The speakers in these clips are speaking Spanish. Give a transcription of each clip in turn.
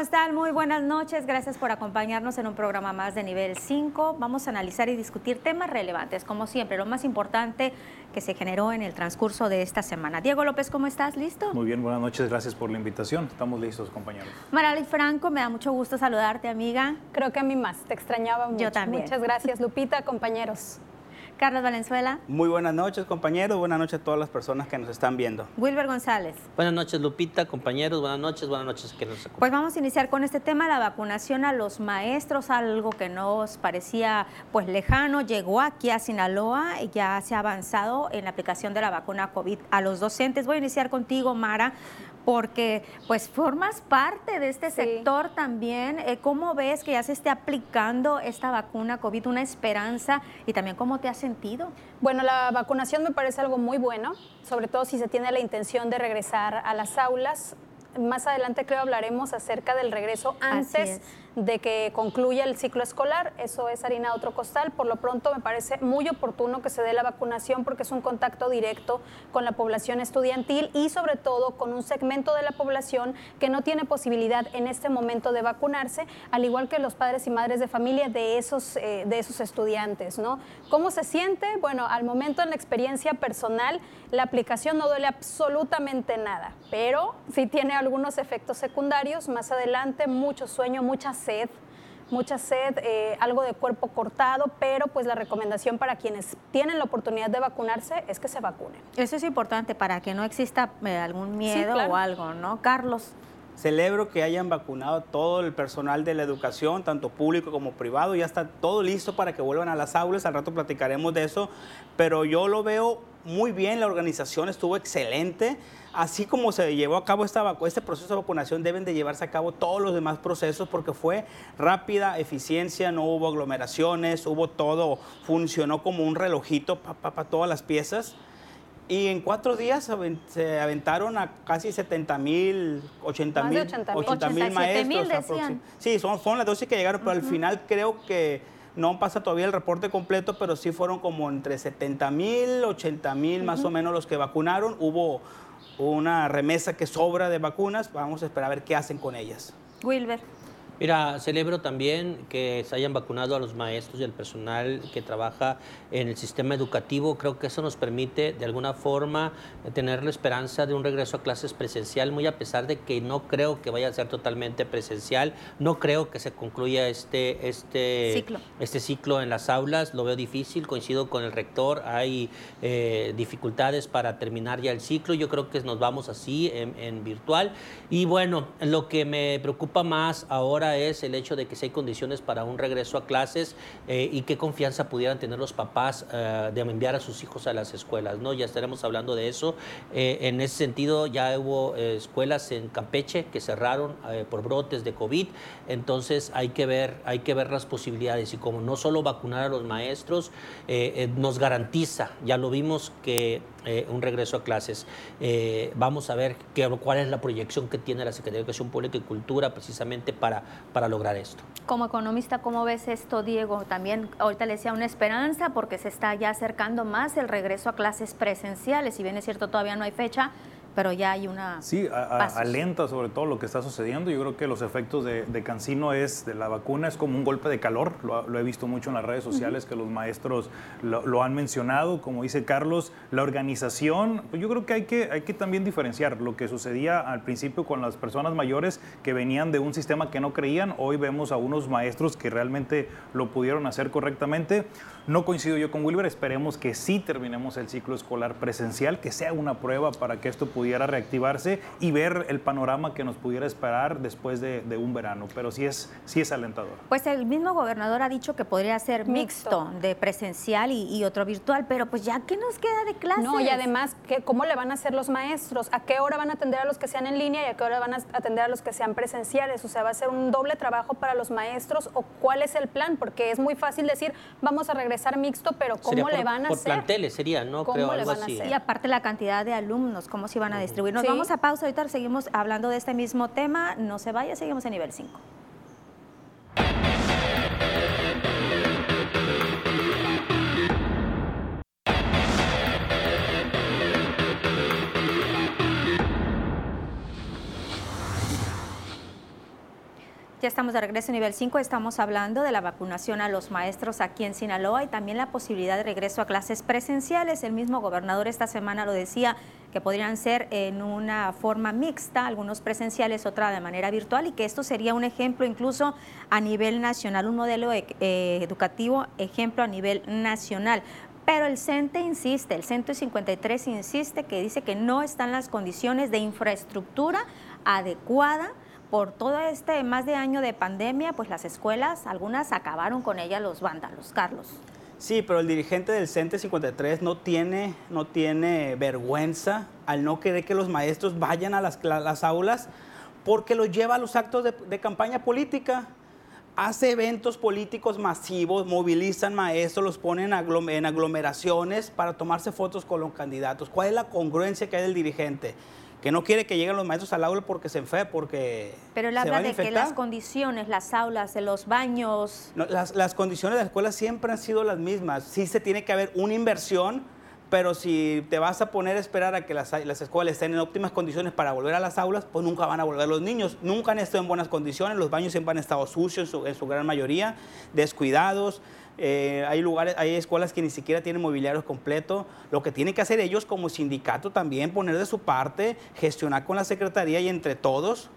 ¿cómo están? Muy buenas noches. Gracias por acompañarnos en un programa más de nivel 5. Vamos a analizar y discutir temas relevantes, como siempre, lo más importante que se generó en el transcurso de esta semana. Diego López, ¿cómo estás? ¿Listo? Muy bien, buenas noches. Gracias por la invitación. Estamos listos, compañeros. Marali Franco, me da mucho gusto saludarte, amiga. Creo que a mí más. Te extrañaba mucho. Yo también. Muchas gracias, Lupita, compañeros. Carlos Valenzuela. Muy buenas noches, compañeros. Buenas noches a todas las personas que nos están viendo. Wilber González. Buenas noches, Lupita, compañeros. Buenas noches, buenas noches. Que nos pues vamos a iniciar con este tema, la vacunación a los maestros, algo que nos parecía pues lejano. Llegó aquí a Sinaloa y ya se ha avanzado en la aplicación de la vacuna COVID a los docentes. Voy a iniciar contigo, Mara porque pues formas parte de este sector también. Eh, ¿Cómo ves que ya se esté aplicando esta vacuna COVID, una esperanza y también cómo te has sentido? Bueno, la vacunación me parece algo muy bueno, sobre todo si se tiene la intención de regresar a las aulas. Más adelante creo hablaremos acerca del regreso antes de que concluya el ciclo escolar. Eso es harina de otro costal. Por lo pronto me parece muy oportuno que se dé la vacunación porque es un contacto directo con la población estudiantil y sobre todo con un segmento de la población que no tiene posibilidad en este momento de vacunarse, al igual que los padres y madres de familia de esos, eh, de esos estudiantes. ¿no? ¿Cómo se siente? Bueno, al momento en la experiencia personal, la aplicación no duele absolutamente nada, pero sí tiene algunos efectos secundarios. Más adelante, mucho sueño, muchas sed, mucha sed, eh, algo de cuerpo cortado, pero pues la recomendación para quienes tienen la oportunidad de vacunarse es que se vacunen. Eso es importante para que no exista eh, algún miedo o algo, ¿no? Carlos. Celebro que hayan vacunado todo el personal de la educación, tanto público como privado. Ya está todo listo para que vuelvan a las aulas. Al rato platicaremos de eso. Pero yo lo veo muy bien. La organización estuvo excelente así como se llevó a cabo esta, este proceso de vacunación, deben de llevarse a cabo todos los demás procesos porque fue rápida, eficiencia, no hubo aglomeraciones, hubo todo, funcionó como un relojito para todas las piezas. Y en cuatro días se aventaron a casi 70 mil, 80 mil, 80 mil maestros. sí, son, fueron las dosis que llegaron, pero al final creo que no pasa todavía el reporte completo, pero sí fueron como entre 70 mil, 80 mil más o menos los que vacunaron. Hubo una remesa que sobra de vacunas, vamos a esperar a ver qué hacen con ellas. Wilber. Mira, celebro también que se hayan vacunado a los maestros y al personal que trabaja en el sistema educativo. Creo que eso nos permite de alguna forma tener la esperanza de un regreso a clases presencial, muy a pesar de que no creo que vaya a ser totalmente presencial. No creo que se concluya este, este, ciclo. este ciclo en las aulas. Lo veo difícil, coincido con el rector. Hay eh, dificultades para terminar ya el ciclo. Yo creo que nos vamos así en, en virtual. Y bueno, lo que me preocupa más ahora es el hecho de que si hay condiciones para un regreso a clases eh, y qué confianza pudieran tener los papás eh, de enviar a sus hijos a las escuelas, ¿no? Ya estaremos hablando de eso. Eh, en ese sentido, ya hubo escuelas en Campeche que cerraron por brotes de COVID, entonces hay que ver, hay que ver las posibilidades y como no solo vacunar a los maestros, nos garantiza, ya lo vimos que un regreso a clases. vamos a ver qué, cuál es la proyección que tiene la Secretaría de Educación Pública y Cultura precisamente para para lograr esto. Como economista, ¿cómo ves esto, Diego? También ahorita le decía una esperanza porque se está ya acercando más el regreso a clases presenciales. Si bien es cierto, todavía no hay fecha, pero ya hay una... Sí, alenta sobre todo lo que está sucediendo. Yo creo que los efectos de, Cancino es, de la vacuna, es como un golpe de calor. Lo, he visto mucho en las redes sociales que los maestros lo, han mencionado. Como dice Carlos, la organización, pues yo creo que hay, que hay que también diferenciar lo que sucedía al principio con las personas mayores que venían de un sistema que no creían. Hoy vemos a unos maestros que realmente lo pudieron hacer correctamente. No coincido yo con Wilber, esperemos que sí terminemos el ciclo escolar presencial, que sea una prueba para que esto pudiera reactivarse y ver el panorama que nos pudiera esperar después de, un verano, pero sí es, sí es alentador. Pues el mismo gobernador ha dicho que podría ser mixto, de presencial y, otro virtual, pero pues ya ¿qué nos queda de clases? No, y además, ¿cómo le van a hacer los maestros? ¿A qué hora van a atender a los que sean en línea y a qué hora van a atender a los que sean presenciales? O sea, ¿va a ser un doble trabajo para los maestros o cuál es el plan? Porque es muy fácil decir, vamos a regresar mixto, pero ¿cómo le van a por hacer? Por planteles sería, ¿no? Creo algo así. Y aparte la cantidad de alumnos, cómo se a distribuir. Nos vamos a pausa, ahorita seguimos hablando de este mismo tema. No se vaya, seguimos en nivel 5. Estamos de regreso a nivel 5. Estamos hablando de la vacunación a los maestros aquí en Sinaloa y también la posibilidad de regreso a clases presenciales. El mismo gobernador esta semana lo decía que podrían ser en una forma mixta, algunos presenciales, otra de manera virtual y que esto sería un ejemplo incluso a nivel nacional, un modelo eh, educativo ejemplo a nivel nacional. Pero el CENTE insiste, el CENTE 53 insiste que dice que no están las condiciones de infraestructura adecuada por todo este más de año de pandemia, pues las escuelas, algunas acabaron con ellas los vándalos. Carlos. Sí, pero el dirigente del CENTE 53 no tiene, no tiene vergüenza al no querer que los maestros vayan a las, las aulas porque los lleva a los actos de, campaña política. Hace eventos políticos masivos, movilizan maestros, los ponen en aglomeraciones para tomarse fotos con los candidatos. ¿Cuál es la congruencia que hay del dirigente? Que no quiere que lleguen los maestros al aula porque se enferma, porque Pero él habla de que las condiciones, las aulas, los baños... las, condiciones de la escuela siempre han sido las mismas. Sí se tiene que haber una inversión, pero si te vas a poner a esperar a que las, escuelas estén en óptimas condiciones para volver a las aulas, pues nunca van a volver los niños. Nunca han estado en buenas condiciones, los baños siempre han estado sucios en su gran mayoría, descuidados. Eh, hay lugares, hay escuelas que ni siquiera tienen mobiliario completo. Lo que tienen que hacer ellos como sindicato también, poner de su parte, gestionar con la Secretaría y entre todos,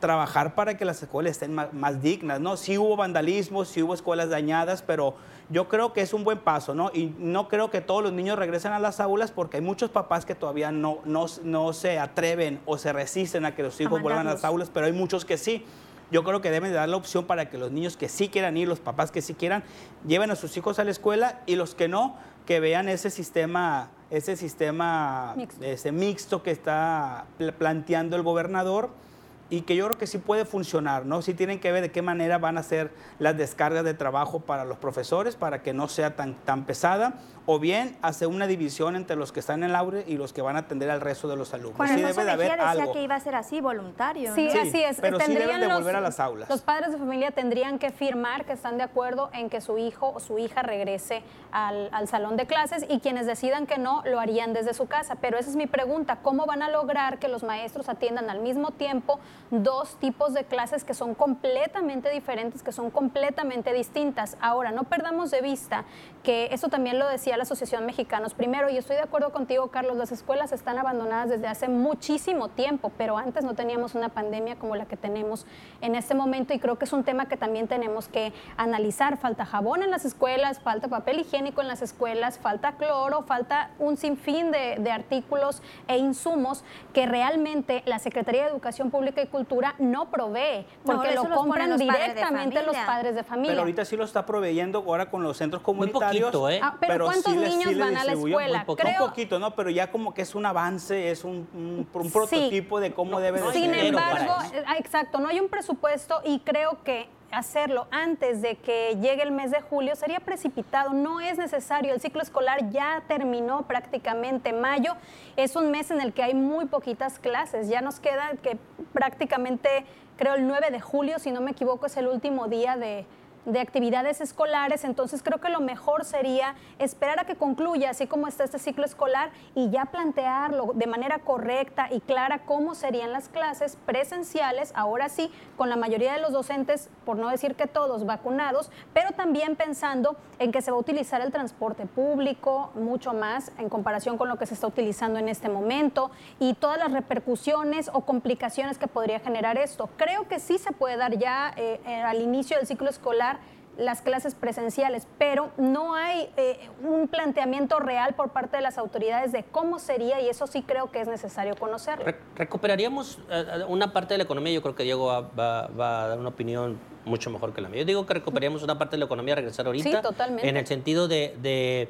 trabajar para que las escuelas estén más, dignas, ¿no? Sí hubo vandalismo, sí hubo escuelas dañadas, pero yo creo que es un buen paso, ¿no? Y no creo que todos los niños regresen a las aulas porque hay muchos papás que todavía no, no, no se atreven o se resisten a que los hijos vuelvan a las aulas, pero hay muchos que sí. Yo creo que deben de dar la opción para que los niños que sí quieran ir, los papás que sí quieran, lleven a sus hijos a la escuela y los que no, que vean ese sistema, ese sistema mixto, ese mixto que está planteando el gobernador y que yo creo que sí puede funcionar, ¿no? Sí tienen que ver de qué manera van a ser las descargas de trabajo para los profesores para que no sea tan, tan pesada, o bien hacer una división entre los que están en el aure y los que van a atender al resto de los alumnos. Bueno, sí debe de haber decía que iba a ser así, voluntario. Sí, así es. Pero sí deben de volver a las aulas. Los padres de familia tendrían que firmar que están de acuerdo en que su hijo o su hija regrese al, al salón de clases y quienes decidan que no, lo harían desde su casa. Pero esa es mi pregunta, ¿cómo van a lograr que los maestros atiendan al mismo tiempo dos tipos de clases que son completamente diferentes, que son completamente distintas. Ahora, no perdamos de vista que eso también lo decía la Asociación Mexicanos. Primero, y estoy de acuerdo contigo, Carlos, las escuelas están abandonadas desde hace muchísimo tiempo, pero antes no teníamos una pandemia como la que tenemos en este momento y creo que es un tema que también tenemos que analizar. Falta jabón en las escuelas, falta papel higiénico en las escuelas, falta cloro, falta un sinfín de, de artículos e insumos que realmente la Secretaría de Educación Pública y Cultura no provee, porque lo compran directamente los padres de familia. Pero ahorita sí lo está proveyendo ahora con los centros comunitarios. Poquito, ¿eh? Ah, pero, ¿cuántos niños van a la escuela? Un poquito, ¿no? Pero ya como que es un avance, es un, prototipo de cómo debe de ser. Sin embargo, ah, exacto, no hay un presupuesto y creo que hacerlo antes de que llegue el mes de julio sería precipitado, no es necesario, el ciclo escolar ya terminó prácticamente, mayo es un mes en el que hay muy poquitas clases, ya nos queda que prácticamente, creo el 9 de julio, si no me equivoco, es el último día de, de actividades escolares, entonces creo que lo mejor sería esperar a que concluya, así como está este ciclo escolar, y ya plantearlo de manera correcta y clara cómo serían las clases presenciales, ahora sí, con la mayoría de los docentes, por no decir que todos, vacunados, pero también pensando en que se va a utilizar el transporte público mucho más en comparación con lo que se está utilizando en este momento y todas las repercusiones o complicaciones que podría generar esto. Creo que sí se puede dar ya eh, eh, al inicio del ciclo escolar las clases presenciales, pero no hay eh, un planteamiento real por parte de las autoridades de cómo sería y eso sí creo que es necesario conocerlo. recuperaríamos eh, una parte de la economía, yo creo que Diego va, a dar una opinión mucho mejor que la mía. Yo digo que recuperaríamos una parte de la economía regresar ahorita. Sí, totalmente. En el sentido de,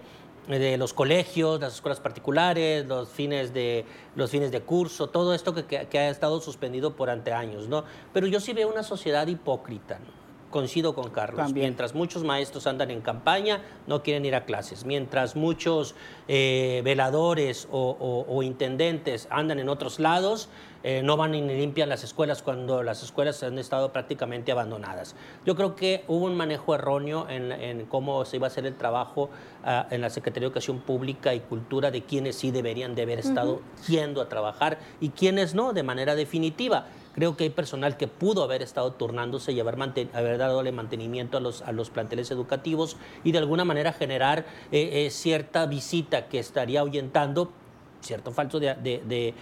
los colegios, las escuelas particulares, los fines de, los fines de curso, todo esto que, que, ha estado suspendido por ante años, ¿no? Pero yo sí veo una sociedad hipócrita, ¿no? Coincido con Carlos. Mientras muchos maestros andan en campaña, no quieren ir a clases. Mientras muchos eh, veladores o, intendentes andan en otros lados, eh, no van ni limpian las escuelas cuando las escuelas han estado prácticamente abandonadas. Yo creo que hubo un manejo erróneo en, cómo se iba a hacer el trabajo ah, en la Secretaría de Educación Pública y Cultura de quienes sí deberían de haber estado yendo a trabajar y quienes no, de manera definitiva. Creo que hay personal que pudo haber estado turnándose y haber, haber dado mantenimiento a los, a los planteles educativos y de alguna manera generar eh, eh, cierta visita que estaría ahuyentando cierto falso de,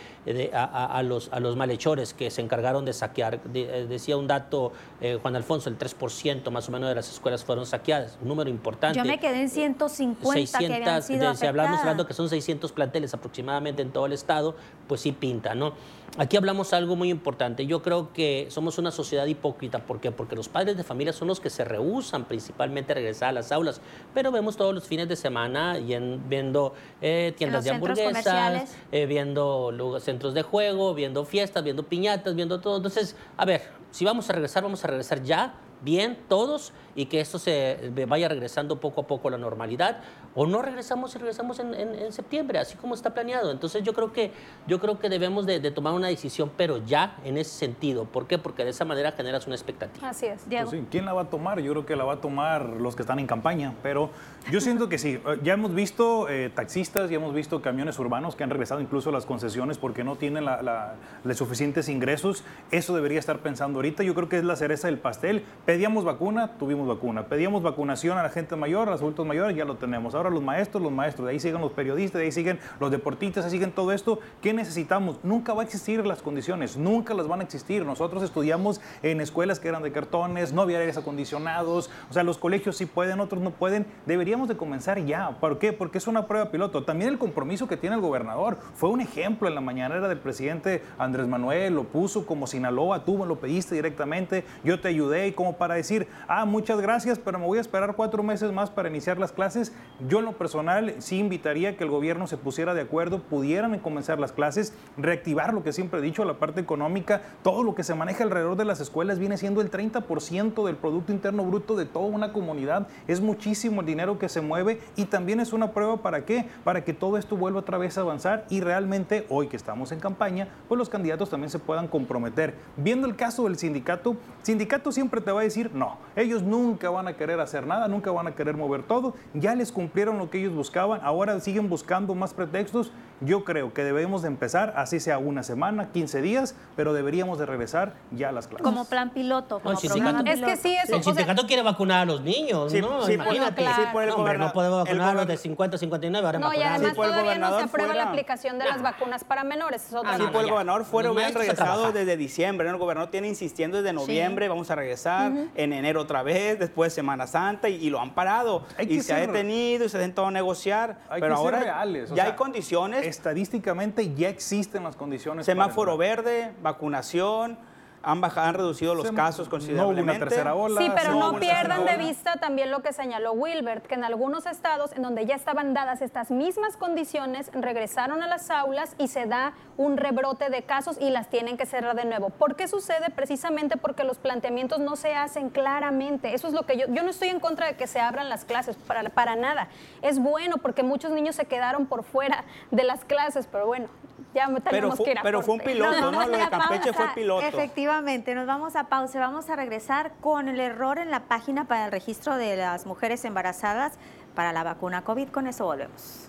a, los, a los malhechores que se encargaron de saquear. Eh, decía un dato, eh, Juan Alfonso, el 3% más o menos de las escuelas fueron saqueadas, un número importante. Yo me quedé en 150 600, que habían sido Si hablamos, hablando que son 600 planteles aproximadamente en todo el estado, pues sí pinta, ¿no? Aquí hablamos algo muy importante. Yo creo que somos una sociedad hipócrita. ¿Por qué? Porque los padres de familia son los que se rehusan principalmente a regresar a las aulas. Pero vemos todos los fines de semana y viendo eh, tiendas de hamburguesas, eh, viendo centros de juego, viendo fiestas, viendo piñatas, viendo todo. Entonces, a ver, si vamos a regresar, vamos a regresar ya bien todos y que esto se vaya regresando poco a poco a la normalidad o no regresamos y regresamos en, en, septiembre, así como está planeado. Entonces yo creo que, yo creo que debemos de, tomar una decisión, pero ya en ese sentido. ¿Por qué? Porque de esa manera generas una expectativa. Así es. Pues ¿Quién la va a tomar? Yo creo que la va a tomar los que están en campaña, pero yo siento que sí. Ya hemos visto eh, taxistas, ya hemos visto camiones urbanos que han regresado incluso a las concesiones porque no tienen la, los suficientes ingresos. Eso debería estar pensando ahorita. Yo creo que es la cereza del pastel. Pedíamos vacuna, tuvimos vacuna. Pedíamos vacunación a la gente mayor, a los adultos mayores, ya lo tenemos. Ahora los maestros, los maestros, de ahí siguen los periodistas, de ahí siguen los deportistas, de ahí siguen todo esto. ¿Qué necesitamos? Nunca va a existir las condiciones, nunca las van a existir. Nosotros estudiamos en escuelas que eran de cartones, no había aires acondicionados, o sea, los colegios sí pueden, otros no pueden. Deberíamos de comenzar ya. ¿Por qué? Porque es una prueba piloto. También el compromiso que tiene el gobernador fue un ejemplo en la mañanera del presidente Andrés Manuel, lo puso como Sinaloa, tú me lo pediste directamente, yo te ayudé como para decir, ah, muchas gracias, pero me voy a esperar cuatro meses más para iniciar las clases. Yo en lo personal sí invitaría que el gobierno se pusiera de acuerdo, pudieran comenzar las clases, reactivar lo que siempre he dicho, la parte económica, todo lo que se maneja alrededor de las escuelas viene siendo el 30% del Producto Interno Bruto de toda una comunidad. Es muchísimo el dinero que se mueve y también es una prueba para qué, para que todo esto vuelva otra vez a avanzar y realmente hoy que estamos en campaña, pues los candidatos también se puedan comprometer. Viendo el caso del sindicato, sindicato siempre te va a decir, no, ellos nunca van a querer hacer nada, nunca van a querer mover todo, ya les cumplieron lo que ellos buscaban, ahora siguen buscando más pretextos. Yo creo que debemos de empezar, así sea una semana, 15 días, pero deberíamos de regresar ya a las clases. Como plan piloto, como Es que sí, eso, El sindicato quiere vacunar a los niños, ¿no? Sí, Imagínate. Sí, por el Hombre, no podemos vacunar a los de 50 59, ahora No, y además todavía no se aprueba la aplicación de las vacunas para menores. sí, por el gobernador fuera hubieran regresado desde diciembre, El gobernador tiene insistiendo desde noviembre, vamos a regresar, en enero otra vez, después de Semana Santa, y, lo han parado. y se ha detenido y se ha intentado negociar. pero ahora reales. ya hay condiciones. Estadísticamente ya existen las condiciones. Semáforo verde, vacunación han, bajado, han reducido los casos considerablemente. No una tercera ola. Sí, pero no, pierdan de vista también lo que señaló Wilbert, que en algunos estados en donde ya estaban dadas estas mismas condiciones, regresaron a las aulas y se da un rebrote de casos y las tienen que cerrar de nuevo. ¿Por qué sucede? Precisamente porque los planteamientos no se hacen claramente. Eso es lo que yo, yo no estoy en contra de que se abran las clases, para, para nada. Es bueno porque muchos niños se quedaron por fuera de las clases, pero bueno, ya pero fue, pero fue un piloto, ¿no? Lo de Campeche fue piloto. Efectivamente, nos vamos a pausa. Vamos a regresar con el error en la página para el registro de las mujeres embarazadas para la vacuna COVID. Con eso volvemos.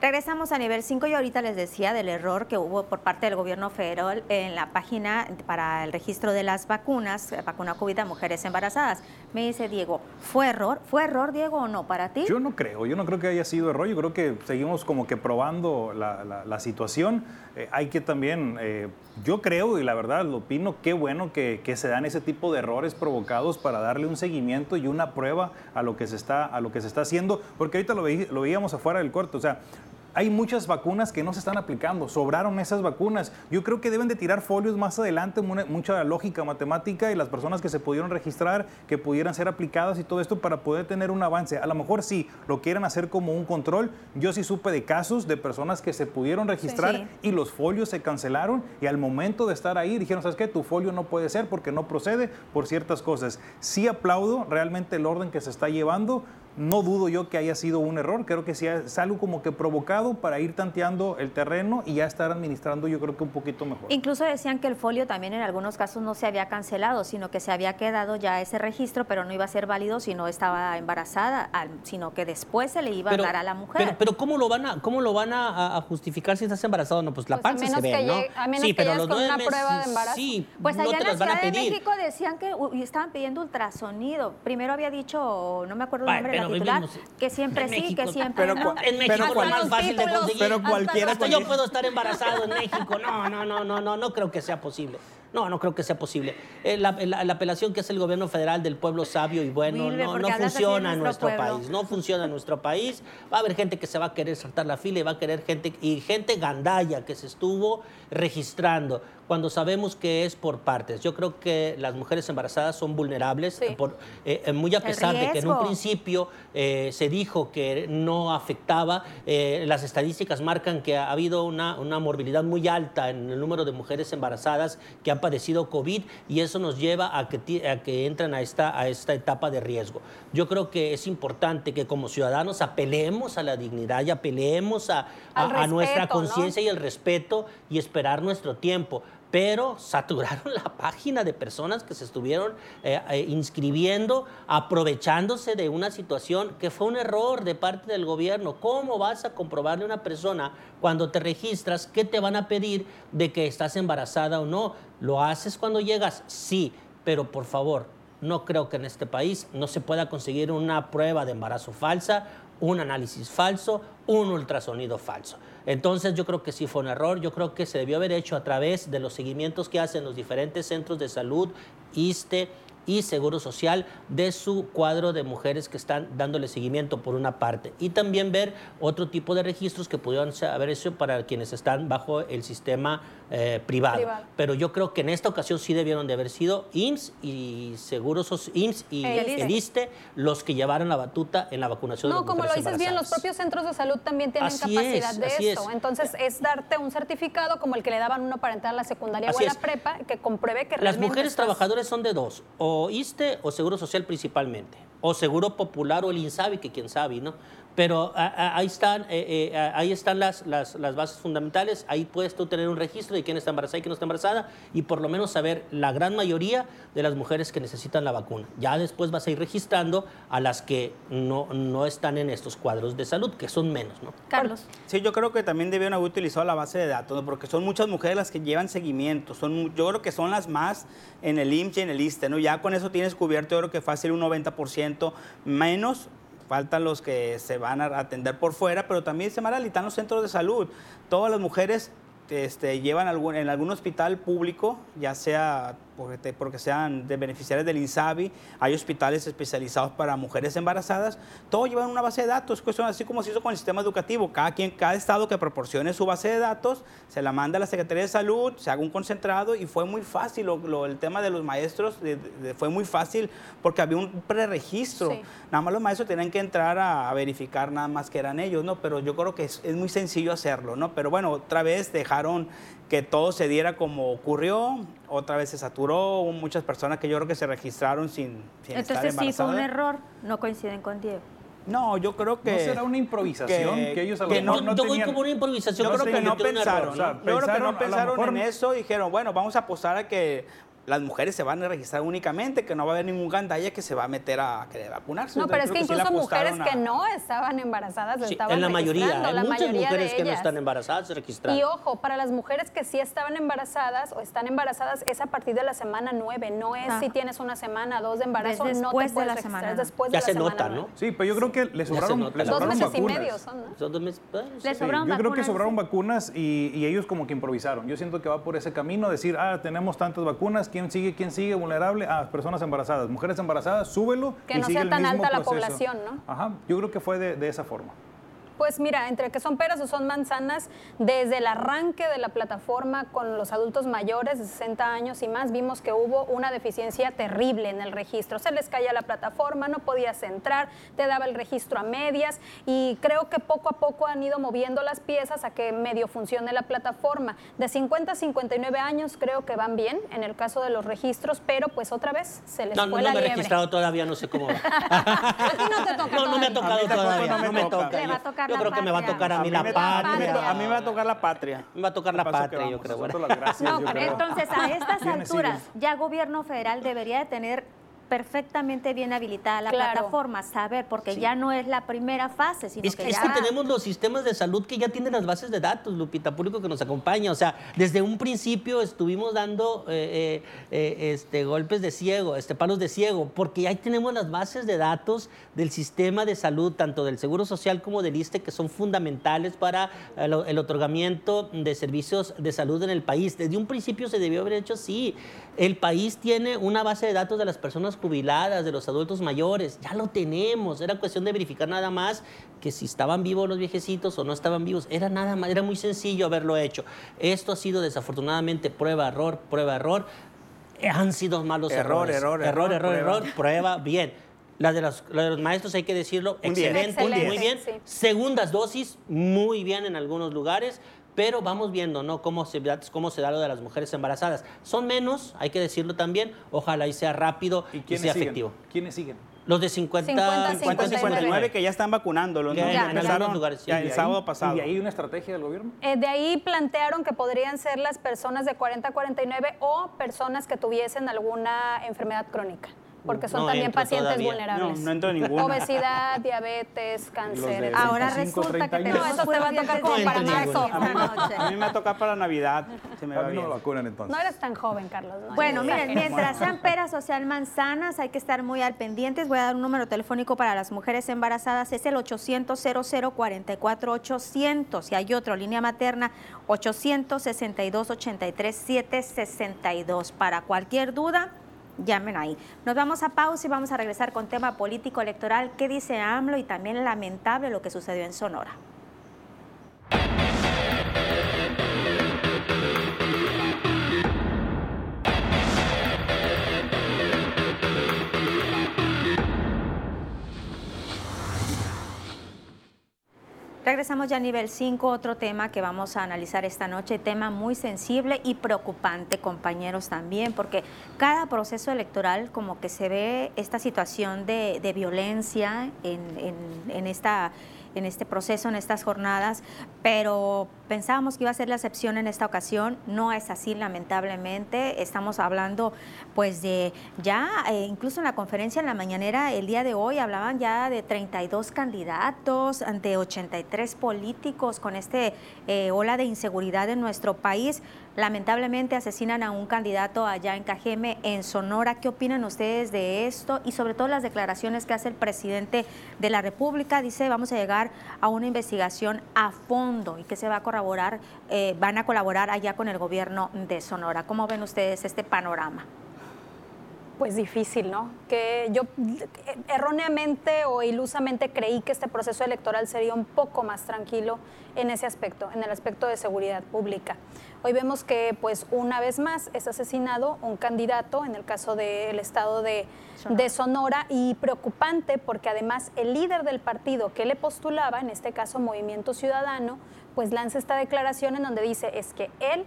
Regresamos a nivel 5 y ahorita les decía del error que hubo por parte del gobierno federal en la página para el registro de las vacunas, eh, vacuna COVID a mujeres embarazadas. Me dice Diego, ¿fue error? ¿Fue error, Diego, o no para ti? Yo no creo, yo no creo que haya sido error, yo creo que seguimos como que probando la, situación. Eh, hay que también, eh, yo creo y la verdad lo opino, qué bueno que, se dan ese tipo de errores provocados para darle un seguimiento y una prueba a lo que se está, a lo que se está haciendo, porque ahorita lo, lo veíamos afuera del corto, o sea, hay muchas vacunas que no se están aplicando, sobraron esas vacunas. Yo creo que deben de tirar folios más adelante, mucha lógica matemática y las personas que se pudieron registrar, que pudieran ser aplicadas y todo esto para poder tener un avance. A lo mejor sí, lo quieren hacer como un control. Yo sí supe de casos de personas que se pudieron registrar y los folios se cancelaron y al momento de estar ahí dijeron, ¿sabes qué? Tu folio no puede ser porque no procede por ciertas cosas. Sí aplaudo realmente el orden que se está llevando, no dudo yo que haya sido un error, creo que sí es algo como que provocado para ir tanteando el terreno y ya estar administrando yo creo que un poquito mejor. Incluso decían que el folio también en algunos casos no se había cancelado, sino que se había quedado ya ese registro, pero no iba a ser válido si no estaba embarazada, sino que después se le iba a dar a la mujer. Pero, ¿cómo lo van a cómo lo van a, justificar si estás embarazado? No, pues la pues panza se ve, ¿no? a menos sí, que pero los con una prueba de embarazo. Sí, pues allá en la Ciudad de México decían que estaban pidiendo ultrasonido. Primero había dicho, no me acuerdo el nombre de la titular, que siempre sí, que siempre pero, no. En México es más fácil de conseguir. Pero cualquiera... Hasta yo puedo estar embarazado en México. No, no, no, no, no, no creo que sea posible. No, no creo que sea posible. Eh, la, apelación que hace el gobierno federal del pueblo sabio y bueno no, no funciona en nuestro país. No funciona en nuestro país. Va a haber gente que se va a querer saltar la fila y va a querer gente y gente gandalla que se estuvo registrando cuando sabemos que es por partes. Yo creo que las mujeres embarazadas son vulnerables, eh, eh, muy a pesar de que en un principio eh, se dijo que no afectaba. las estadísticas marcan que ha habido una, una morbilidad muy alta en el número de mujeres embarazadas que han padecido COVID y eso nos lleva a que, a que entran a esta, a esta etapa de riesgo. Yo creo que es importante que como ciudadanos apelemos a la dignidad y apelemos a, a, nuestra conciencia y el respeto y esperar nuestro tiempo pero saturaron la página de personas que se estuvieron eh, eh, inscribiendo, aprovechándose de una situación que fue un error de parte del gobierno. ¿Cómo vas a comprobarle a una persona cuando te registras qué te van a pedir de que estás embarazada o no? ¿Lo haces cuando llegas? Sí, pero por favor, no creo que en este país no se pueda conseguir una prueba de embarazo falsa, un análisis falso, un ultrasonido falso. Entonces yo creo que sí fue un error, yo creo que se debió haber hecho a través de los seguimientos que hacen los diferentes centros de salud, ISTE, y Seguro Social de su cuadro de mujeres que están dándole seguimiento por una parte. Y también ver otro tipo de registros que pudieran haber hecho para quienes están bajo el sistema eh, privado. Pero yo creo que en esta ocasión sí debieron de haber sido IMSS y Seguros IMSS y el, ISTE los que llevaron la batuta en la vacunación. No, como lo dices bien, los propios centros de salud también tienen capacidad de eso. Entonces es darte un certificado como el que le daban uno para entrar a la secundaria o a la prepa que compruebe que Las mujeres trabajadoras son de dos, o ISTE o Seguro Social principalmente, o Seguro Popular o el INSABI, que quién sabe, ¿no? Pero ahí están, eh, eh, ahí están las, las, bases fundamentales, ahí puedes tú tener un registro de quién está embarazada y quién no está embarazada y por lo menos saber la gran mayoría de las mujeres que necesitan la vacuna. Ya después vas a ir registrando a las que no, no están en estos cuadros de salud, que son menos, ¿no? Carlos. Sí, yo creo que también debieron haber utilizado la base de datos, porque son muchas mujeres las que llevan seguimiento, son, yo creo que son las más en el IMSS y en el ISTE, ¿no? Ya con eso tienes cubierto, yo creo que fácil un 90% menos faltan los que se van a atender por fuera, pero también se van a alitar los centros de salud. Todas las mujeres este, llevan algún, en algún hospital público, ya sea porque, porque sean de beneficiarios del INSABI, hay hospitales especializados para mujeres embarazadas, todos llevan una base de datos, cuestión así como se hizo con el sistema educativo, cada quien, cada estado que proporcione su base de datos, se la manda a la Secretaría de Salud, se haga un concentrado y fue muy fácil, el tema de los maestros fue muy fácil porque había un preregistro, nada más los maestros tenían que entrar a, verificar nada más que eran ellos, ¿no? Pero yo creo que es, es muy sencillo hacerlo, ¿no? Pero bueno, otra vez dejaron que todo se diera como ocurrió, otra vez se saturó, hubo muchas personas que yo creo que se registraron sin, sin Entonces sí fue un error, no coinciden con Diego. No, yo creo que... ¿No será una improvisación? Que, ellos a lo no, no, Yo voy como una improvisación. Yo creo que no pensaron, yo creo que no pensaron en eso, dijeron, bueno, vamos a apostar a que las mujeres se van a registrar únicamente, que no va a haber ningún gandalla que se va a meter a querer vacunarse. No, pero es que, incluso mujeres que no estaban embarazadas estaban En la mayoría, hay la muchas mujeres que no están embarazadas se registraron. Y ojo, para las mujeres que sí estaban embarazadas o están embarazadas es a partir de la semana 9, no es si tienes una semana, dos de embarazo, no te puedes de la semana. después ya de se nota, ¿no? Sí, pero yo creo que le sobraron, le sobraron dos meses y medio son, ¿no? dos meses, le sobraron yo creo que sobraron vacunas y, y ellos como que improvisaron. Yo siento que va por ese camino, decir, ah, tenemos tantas vacunas, ¿quién sigue, quién sigue? vulnerable a personas embarazadas. Mujeres embarazadas, súbelo. Que no sea tan alta la población, ¿no? Ajá, yo creo que fue de, esa forma. Pues mira, entre que son peras o son manzanas, desde el arranque de la plataforma con los adultos mayores de 60 años y más, vimos que hubo una deficiencia terrible en el registro. Se les caía la plataforma, no podías entrar, te daba el registro a medias y creo que poco a poco han ido moviendo las piezas a que medio funcione la plataforma. De 50 a 59 años creo que van bien en el caso de los registros, pero pues otra vez se les No, fue no, la no me he registrado todavía, no sé cómo va. A ti no te toca No, no me ha todavía. tocado todavía, no me toca. toca. Le va a Yo- tocar Yo creo que me va a tocar a mí A mí, la me, me, patria. a mí me va a tocar la patria. Me va a tocar la patria, yo creo. Nosotros bueno. las gracias, No, yo pero creo. entonces a estas ¿Quiénes alturas ya gobierno federal debería de tener perfectamente bien habilitada la Claro. plataforma, saber, porque ya no es la primera fase, sino Es que, que es ya... que tenemos los sistemas de salud que ya tienen las bases de datos, Lupita, público que nos acompaña. O sea, desde un principio estuvimos dando eh, eh, eh, este, golpes de ciego, este, palos de ciego, porque ahí tenemos las bases de datos del sistema de salud, tanto del Seguro Social como del ISTE, que son fundamentales para el, el otorgamiento de servicios de salud en el país. Desde un principio se debió haber hecho así. El país tiene una base de datos de las personas jubiladas, de los adultos mayores, ya lo tenemos. Era cuestión de verificar nada más que si estaban vivos los viejecitos o no estaban vivos. Era nada más, era muy sencillo haberlo hecho. Esto ha sido desafortunadamente prueba, error, prueba, error. Han sido malos Error, errores. error, error, error, error, prueba. error, prueba, bien. La de, los, la de los maestros hay que decirlo, excelente, Excelente, muy bien. sí. Segundas dosis, muy bien en algunos lugares, pero vamos viendo, ¿no? Cómo se, da- cómo se da lo de las mujeres embarazadas. Son menos, hay que decirlo también, ojalá y sea rápido y, ¿Y quiénes sea siguen? efectivo. ¿Quiénes siguen? Los de 50, 50, 50 59 que ya están vacunándolo. Ya ¿no? en Empezaron algunos lugares, sí. ya Y el ¿Y ahí- sábado pasado. ¿Y ahí una estrategia del gobierno? Eh, de ahí plantearon que podrían ser las personas de 40 a 49 o personas que tuviesen alguna enfermedad crónica, porque son No también pacientes todavía. vulnerables. No, no entro en ninguna. Obesidad, diabetes, cáncer. Ahora 35, resulta que 30 tenemos años. No, eso te va a tocar como para marzo a, mí, esta noche. a mí me toca para Navidad. Se me A va mí no me vacunan entonces. No eres tan joven, Carlos. no Bueno, miren, mientras sean peras o sean manzanas, hay que estar muy al pendientes. Voy a dar un número telefónico para las mujeres embarazadas, es el 800 0044 800 y hay otro, línea materna 862 83 762. Para cualquier duda, llamen ahí. Nos vamos a pausa y vamos a regresar con tema político electoral. ¿Qué dice AMLO? Y también lamentable lo que sucedió en Sonora. Regresamos ya a nivel 5, otro tema que vamos a analizar esta noche, tema muy sensible y preocupante, compañeros, también, porque cada proceso electoral como que se ve esta situación de, de violencia en, en- esta en este proceso, en estas jornadas, pero pensábamos que iba a ser la excepción en esta ocasión, no es así lamentablemente, estamos hablando pues de ya, eh, incluso en la conferencia en la mañanera el día de hoy hablaban ya de 32 candidatos, de 83 políticos con este eh, ola de inseguridad en nuestro país. Lamentablemente asesinan a un candidato allá en Cajeme, en Sonora. ¿Qué opinan ustedes de esto? Y sobre todo las declaraciones que hace el presidente de la República. Dice, vamos a llegar a una investigación a fondo y que se va a corroborar, eh, van a colaborar allá con el gobierno de Sonora. ¿Cómo ven ustedes este panorama? Pues difícil, ¿no? Que yo erróneamente o ilusamente creí que este proceso electoral sería un poco más tranquilo en ese aspecto, en el aspecto de seguridad pública. Hoy vemos que, pues, una vez más es asesinado un candidato, en el caso del estado de Sonora. de Sonora, y preocupante porque además el líder del partido que le postulaba, en este caso Movimiento Ciudadano, pues lanza esta declaración en donde dice es que él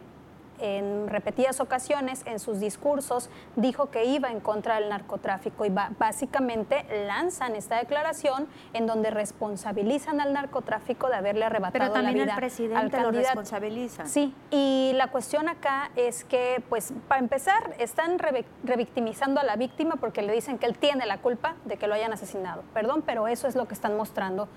en repetidas ocasiones en sus discursos dijo que iba en contra del narcotráfico y básicamente lanzan esta declaración en donde responsabilizan al narcotráfico de haberle arrebatado Pero también la el vida presidente al lo candidato. responsabiliza. Sí, y la cuestión acá es que, pues, para empezar, están revi- revictimizando a la víctima porque le dicen que él tiene la culpa de que lo hayan asesinado. Perdón, pero eso es lo que están mostrando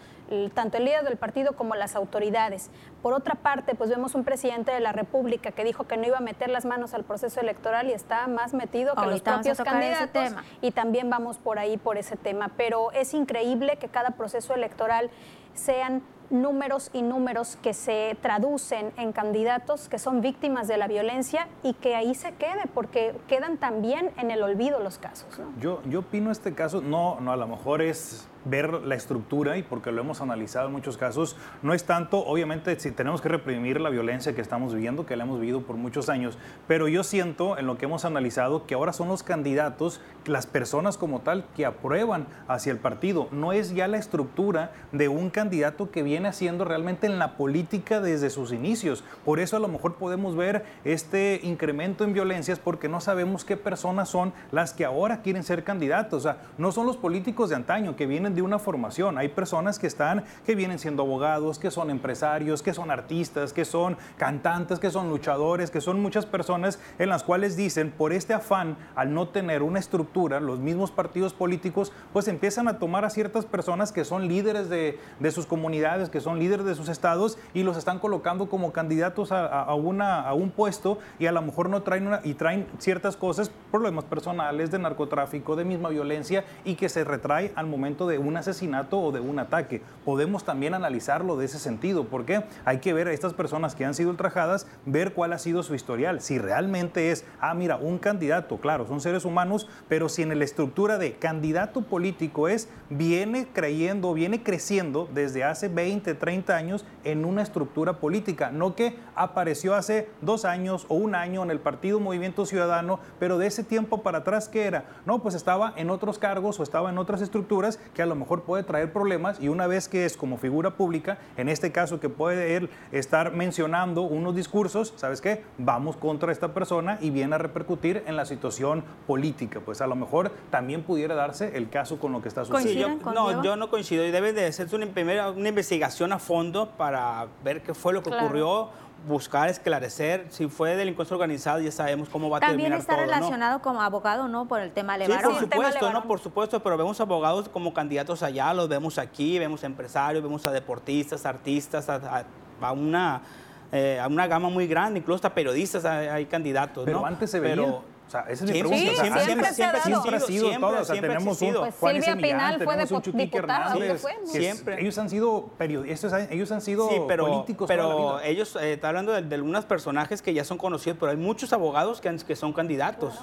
tanto el líder del partido como las autoridades. Por otra parte, pues vemos un presidente de la República que dijo que no iba a meter las manos al proceso electoral y está más metido que los Ahorita propios candidatos tema. y también vamos por ahí por ese tema. Pero es increíble que cada proceso electoral sean números y números que se traducen en candidatos que son víctimas de la violencia y que ahí se quede, porque quedan también en el olvido los casos. ¿no? Yo, yo opino este caso, no, no, a lo mejor es ver la estructura y porque lo hemos analizado en muchos casos, no es tanto, obviamente, si tenemos que reprimir la violencia que estamos viviendo, que la hemos vivido por muchos años, pero yo siento en lo que hemos analizado que ahora son los candidatos, las personas como tal, que aprueban hacia el partido. No es ya la estructura de un candidato que viene haciendo realmente en la política desde sus inicios. Por eso a lo mejor podemos ver este incremento en violencias porque no sabemos qué personas son las que ahora quieren ser candidatos. O sea, no son los políticos de antaño que vienen de una formación. Hay personas que están, que vienen siendo abogados, que son empresarios, que son artistas, que son cantantes, que son luchadores, que son muchas personas en las cuales dicen, por este afán, al no tener una estructura, los mismos partidos políticos, pues empiezan a tomar a ciertas personas que son líderes de, de sus comunidades, que son líderes de sus estados y los están colocando como candidatos a, a, una, a un puesto y a lo mejor no traen una, y traen ciertas cosas, problemas personales, de narcotráfico, de misma violencia y que se retrae al momento de un asesinato o de un ataque. Podemos también analizarlo de ese sentido, porque hay que ver a estas personas que han sido ultrajadas, ver cuál ha sido su historial, si realmente es, ah, mira, un candidato, claro, son seres humanos, pero si en la estructura de candidato político es, viene creyendo, viene creciendo desde hace 20, 30 años en una estructura política, no que apareció hace dos años o un año en el Partido Movimiento Ciudadano, pero de ese tiempo para atrás, ¿qué era? No, pues estaba en otros cargos o estaba en otras estructuras que a lo mejor puede traer problemas y una vez que es como figura pública, en este caso que puede él estar mencionando unos discursos, ¿sabes qué? Vamos contra esta persona y viene a repercutir en la situación política. Pues a lo mejor también pudiera darse el caso con lo que está sucediendo. no, yo no coincido y debe de hacerse una, primera, una investigación a fondo para ver qué fue lo que ocurrió buscar esclarecer si fue delincuencia organizada, ya sabemos cómo va a También terminar está relacionado como abogado, ¿no? Por el tema de Sí, por supuesto, ¿no? Por supuesto, pero vemos abogados como candidatos allá, los vemos aquí, vemos empresarios, vemos a deportistas, artistas, a, una, eh, a una gama muy grande, incluso hasta periodistas hay, candidatos, pero ¿no? antes se veía. O sea, esa es mi pregunta. Sí, siempre, siempre, siempre, siempre, ha sido todo. O sea, tenemos un pues Juan Silvia Pinal fue de diputada, fue? Siempre. Ellos han sido periodistas, ellos han sido sí, pero, políticos Pero ellos, eh, está hablando de, algunos personajes que ya son conocidos, pero hay muchos abogados que, que son candidatos.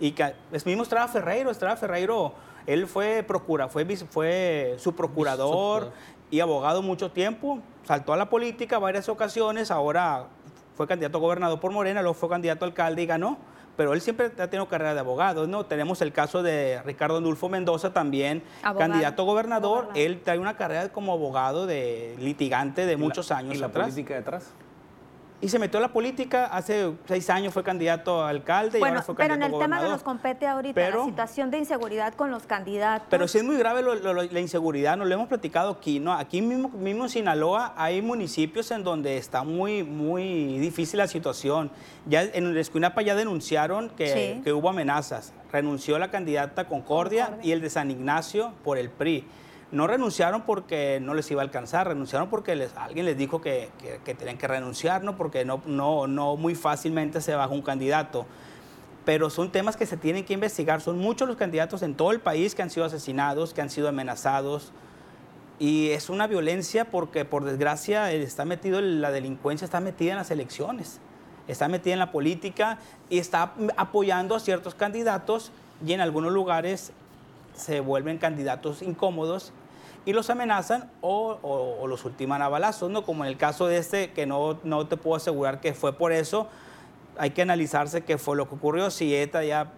Y que, es mismo Estrada Ferreiro, Estrada Ferreiro, él fue procura, fue, fue su procurador y abogado mucho tiempo, saltó a la política varias ocasiones, ahora fue candidato a gobernador por Morena, luego fue candidato a alcalde y ganó pero él siempre ha tenido carrera de abogado, ¿no? Tenemos el caso de Ricardo Andulfo Mendoza también, candidato a gobernador, él trae una carrera como abogado de litigante de muchos años ¿Y la política detrás? Y se metió a la política. Hace seis años fue candidato a alcalde bueno, y ahora fue pero candidato Pero en el tema que nos compete ahorita, la situación de inseguridad con los candidatos. Pero sí es muy grave la inseguridad, nos lo hemos platicado aquí, ¿no? Aquí mismo, mismo en Sinaloa hay municipios en donde está muy, muy difícil la situación. Ya en el Escuinapa ya denunciaron que, que hubo amenazas. Renunció la candidata Concordia, y el de San Ignacio por el PRI no renunciaron porque no les iba a alcanzar, renunciaron porque alguien les dijo que, tenían que renunciar, ¿no? porque no, no, no muy fácilmente se baja un candidato. Pero son temas que se tienen que investigar. Son muchos los candidatos en todo el país que han sido asesinados, que han sido amenazados. Y es una violencia porque, por desgracia, está metido, la delincuencia está metida en las elecciones, está metida en la política y está apoyando a ciertos candidatos y en algunos lugares se vuelven candidatos incómodos y los amenazan o, los ultiman a balazos, ¿no? Como en el caso de este, que no, no te puedo asegurar que fue por eso, hay que analizarse qué fue lo que ocurrió, si ETA ya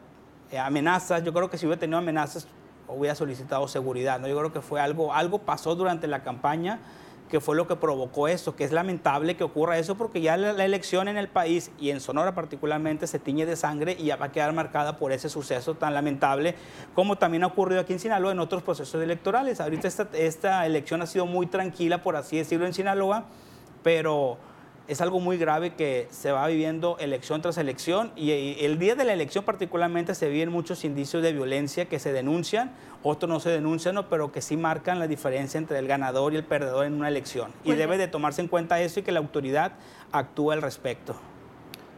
eh, amenazas, yo creo que si hubiera tenido amenazas hubiera solicitado seguridad, ¿no? Yo creo que fue algo, algo pasó durante la campaña que fue lo que provocó eso, que es lamentable que ocurra eso porque ya la, elección en el país y en Sonora particularmente se tiñe de sangre y ya va a quedar marcada por ese suceso tan lamentable como también ha ocurrido aquí en Sinaloa en otros procesos electorales. Ahorita esta, esta elección ha sido muy tranquila, por así decirlo, en Sinaloa, pero es algo muy grave que se va viviendo elección tras elección y el día de la elección particularmente se viven muchos indicios de violencia que se denuncian, otros no se denuncian, pero que sí marcan la diferencia entre el ganador y el perdedor en una elección. Y debe de tomarse en cuenta eso y que la autoridad actúe al respecto.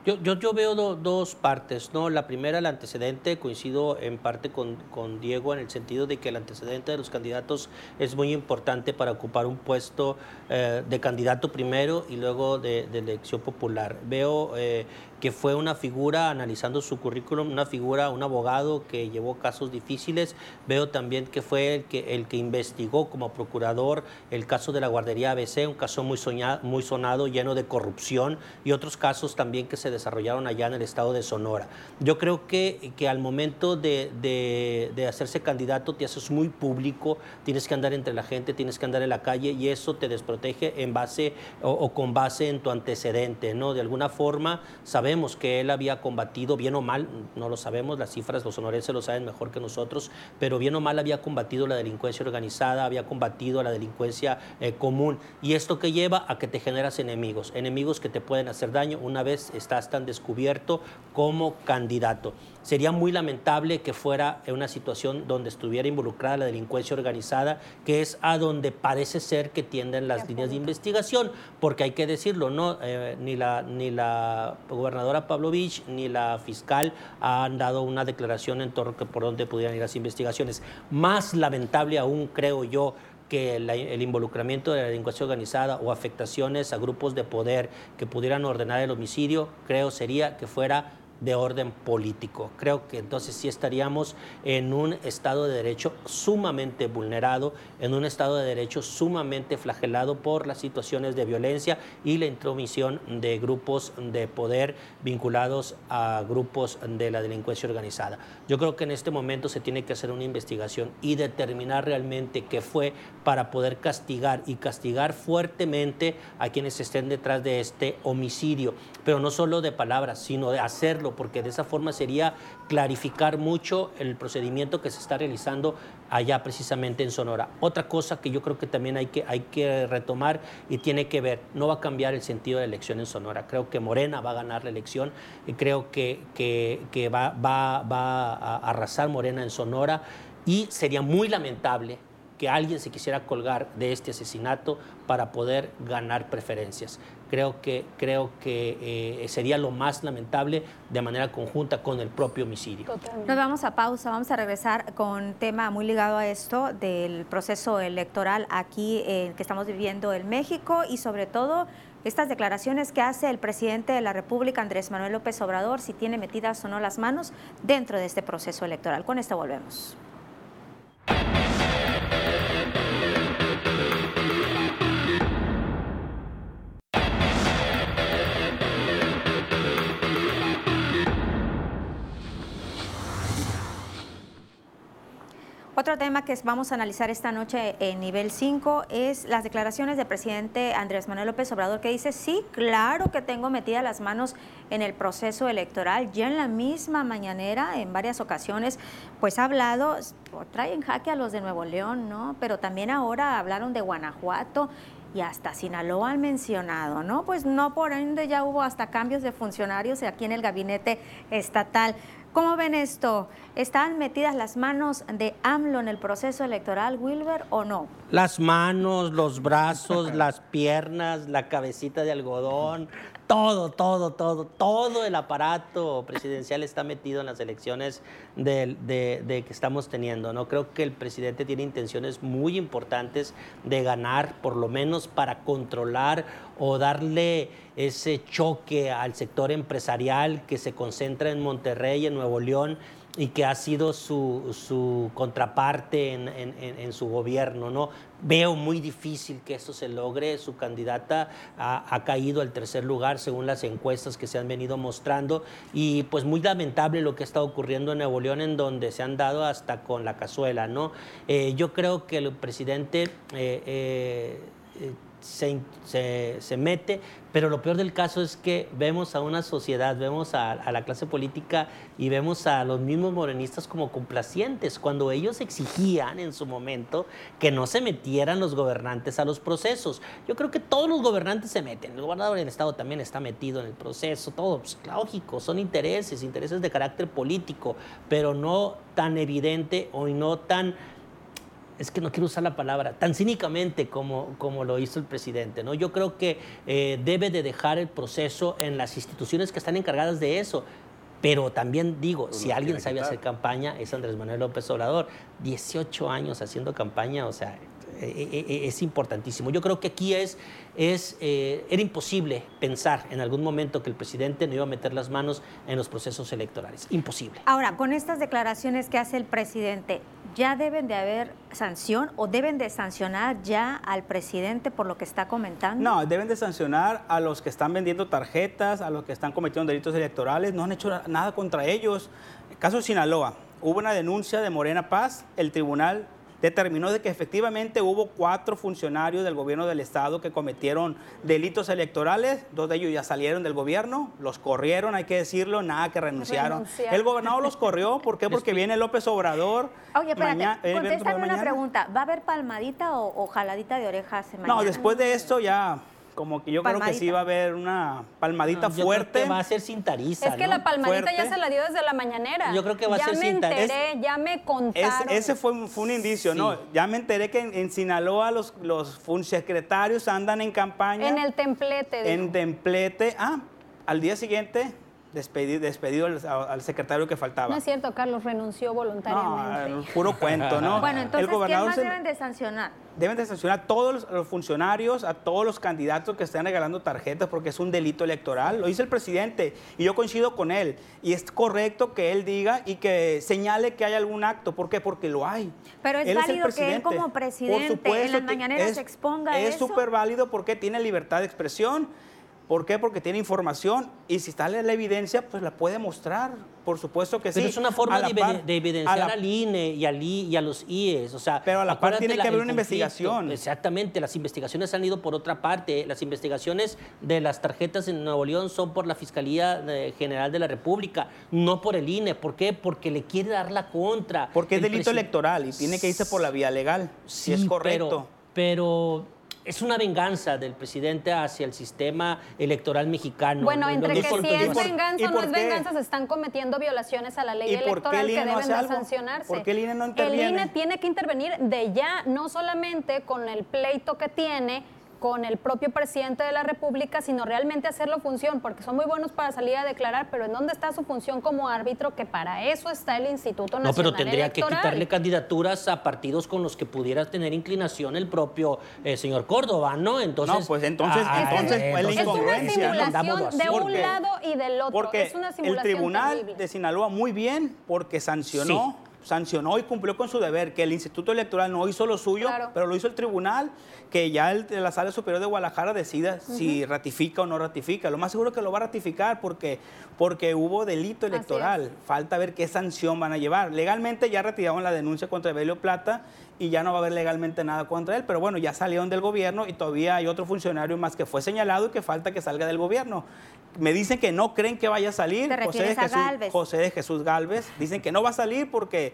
Yo, yo, yo veo dos partes, ¿no? La primera, el antecedente, coincido en parte con, con, Diego en el sentido de que el antecedente de los candidatos es muy importante para ocupar un puesto eh, de candidato primero y luego de, de elección popular. Veo eh, fue una figura, analizando su currículum, una figura, un abogado que llevó casos difíciles. Veo también que fue el que, el que investigó como procurador el caso de la guardería ABC, un caso muy, soñado, muy sonado, lleno de corrupción y otros casos también que se desarrollaron allá en el estado de Sonora. Yo creo que, que al momento de, de, hacerse candidato te haces muy público, tienes que andar entre la gente, tienes que andar en la calle y eso te desprotege en base o, o con base en tu antecedente, ¿no? De alguna forma, sabes Que él había combatido, bien o mal, no lo sabemos, las cifras los sonorenses lo saben mejor que nosotros, pero bien o mal había combatido la delincuencia organizada, había combatido la delincuencia eh, común. Y esto que lleva a que te generas enemigos, enemigos que te pueden hacer daño una vez estás tan descubierto como candidato. Sería muy lamentable que fuera en una situación donde estuviera involucrada la delincuencia organizada, que es a donde parece ser que tienden las líneas de investigación, porque hay que decirlo, no, eh, ni la ni la gobernadora Pavlovich ni la fiscal han dado una declaración en torno a por dónde pudieran ir las investigaciones. Más lamentable aún, creo yo, que el involucramiento de la delincuencia organizada o afectaciones a grupos de poder que pudieran ordenar el homicidio, creo sería que fuera de orden político. Creo que entonces sí estaríamos en un Estado de Derecho sumamente vulnerado, en un Estado de Derecho sumamente flagelado por las situaciones de violencia y la intromisión de grupos de poder vinculados a grupos de la delincuencia organizada. Yo creo que en este momento se tiene que hacer una investigación y determinar realmente qué fue para poder castigar y castigar fuertemente a quienes estén detrás de este homicidio, pero no solo de palabras, sino de hacerlo porque de esa forma sería clarificar mucho el procedimiento que se está realizando allá precisamente en Sonora. Otra cosa que yo creo que también hay que, hay que retomar y tiene que ver, no va a cambiar el sentido de la elección en Sonora. Creo que Morena va a ganar la elección y creo que, que, va, va, va a arrasar Morena en Sonora y sería muy lamentable que alguien se quisiera colgar de este asesinato para poder ganar preferencias. Creo que, creo que eh, sería lo más lamentable de manera conjunta con el propio homicidio. Nos vamos a pausa, vamos a regresar con un tema muy ligado a esto del proceso electoral aquí eh, que estamos viviendo en México y sobre todo estas declaraciones que hace el presidente de la República, Andrés Manuel López Obrador, si tiene metidas o no las manos dentro de este proceso electoral. Con esto volvemos. Otro tema que vamos a analizar esta noche en nivel 5 es las declaraciones del presidente Andrés Manuel López Obrador que dice, sí, claro que tengo metidas las manos en el proceso electoral. Ya en la misma mañanera, en varias ocasiones, pues ha hablado, trae en jaque a los de Nuevo León, ¿no? Pero también ahora hablaron de Guanajuato y hasta Sinaloa han mencionado, ¿no? Pues no por ende ya hubo hasta cambios de funcionarios aquí en el gabinete estatal. ¿Cómo ven esto? ¿Están metidas las manos de AMLO en el proceso electoral, Wilber, o no? Las manos, los brazos, las piernas, la cabecita de algodón, todo, todo, todo, todo el aparato presidencial está metido en las elecciones de, que estamos teniendo. ¿no? Creo que el presidente tiene intenciones muy importantes de ganar, por lo menos para controlar o darle ese choque al sector empresarial que se concentra en Monterrey, en Nuevo León y que ha sido su, su contraparte en, en, su gobierno. ¿no? Veo muy difícil que esto se logre. Su candidata ha, ha, caído al tercer lugar según las encuestas que se han venido mostrando y pues muy lamentable lo que está ocurriendo en Nuevo León en donde se han dado hasta con la cazuela. ¿no? Eh, yo creo que el presidente... Eh, eh, se, se, mete, pero lo peor del caso es que vemos a una sociedad, vemos a, a, la clase política y vemos a los mismos morenistas como complacientes, cuando ellos exigían en su momento que no se metieran los gobernantes a los procesos. Yo creo que todos los gobernantes se meten, el gobernador del Estado también está metido en el proceso, todo, pues, lógico, son intereses, intereses de carácter político, pero no tan evidente o no tan es que no quiero usar la palabra, tan cínicamente como, como lo hizo el presidente. ¿no? Yo creo que eh, debe de dejar el proceso en las instituciones que están encargadas de eso. Pero también digo, si alguien sabe hacer campaña, es Andrés Manuel López Obrador. 18 años haciendo campaña, o sea, es importantísimo. Yo creo que aquí es, es era imposible pensar en algún momento que el presidente no iba a meter las manos en los procesos electorales. Imposible. Ahora, con estas declaraciones que hace el presidente, ¿ya deben de haber sanción o deben de sancionar ya al presidente por lo que está comentando? No, deben de sancionar a los que están vendiendo tarjetas, a los que están cometiendo delitos electorales. No han hecho nada contra ellos. caso de Sinaloa, hubo una denuncia de Morena Paz, el tribunal determinó de que efectivamente hubo cuatro funcionarios del gobierno del estado que cometieron delitos electorales, dos de ellos ya salieron del gobierno, los corrieron, hay que decirlo, nada que renunciaron. El gobernador los corrió, ¿por qué? Porque viene López Obrador. Oye, espérate, contéstame una pregunta, ¿va a haber palmadita o, jaladita de orejas mañana? No, después de esto ya como que yo creo que sí va a haber una palmadita fuerte. va a ser sin tariza. Es que la palmadita ya se la dio desde la mañanera. Yo creo que va a ser sin tariza. Ya me enteré, ya me contaron. ese fue, un indicio, ¿no? Ya me enteré que en, Sinaloa los, los secretarios andan en campaña. En el templete. En templete. Ah, al día siguiente despedido, despedido al, secretario que faltaba. No es cierto, Carlos renunció voluntariamente. No, puro cuento, ¿no? Bueno, entonces, ¿qué más deben de sancionar? Deben de sancionar a todos los funcionarios, a todos los candidatos que estén regalando tarjetas porque es un delito electoral. Lo dice el presidente y yo coincido con él. Y es correcto que él diga y que señale que hay algún acto. ¿Por qué? Porque lo hay. Pero es válido que él como presidente en las mañaneras se exponga es eso. Es súper válido porque tiene libertad de expresión ¿Por qué? Porque tiene información y si está la evidencia, pues la puede mostrar. Por supuesto que sí. Pero es una forma de, evidenciar al INE y, al I, y a los IES. O sea, pero a la par tiene que haber una investigación. Exactamente, las investigaciones han ido por otra parte. Las investigaciones de las tarjetas en Nuevo León son por la Fiscalía eh, General de la República, no por el INE. ¿Por qué? Porque le quiere dar la contra. Porque es delito electoral y tiene que irse por la vía legal, si es correcto. pero es una venganza del presidente hacia el sistema electoral mexicano. Bueno, entre que si es venganza o no es venganza, se están cometiendo violaciones a la ley electoral que deben de sancionarse. ¿Por qué el INE no interviene? El INE tiene que intervenir de ya, no solamente con el pleito que tiene con el propio presidente de la República, sino realmente hacerlo función, porque son muy buenos para salir a declarar, pero ¿en dónde está su función como árbitro? Que para eso está el Instituto Nacional No, pero tendría que quitarle candidaturas a partidos con los que pudiera tener inclinación el propio eh, señor Córdoba, ¿no? Entonces, no, pues entonces, ah, entonces, es, una simulación de un lado y del otro. Porque es una el Tribunal de Sinaloa muy bien porque sancionó sancionó y cumplió con su deber, que el Instituto Electoral no hizo lo suyo, pero lo hizo el tribunal, que ya el, la Sala Superior de Guadalajara decida si ratifica o no ratifica. Lo más seguro es que lo va a ratificar porque, porque hubo delito electoral. Falta ver qué sanción van a llevar. Legalmente ya retiraron la denuncia contra Evelio Plata y ya no va a haber legalmente nada contra él, pero bueno, ya salieron del gobierno y todavía hay otro funcionario más que fue señalado y que falta que salga del gobierno. Me dicen que no creen que vaya a salir. José de, Jesús, Galvez? José de Jesús Galvez. Dicen que no va a salir porque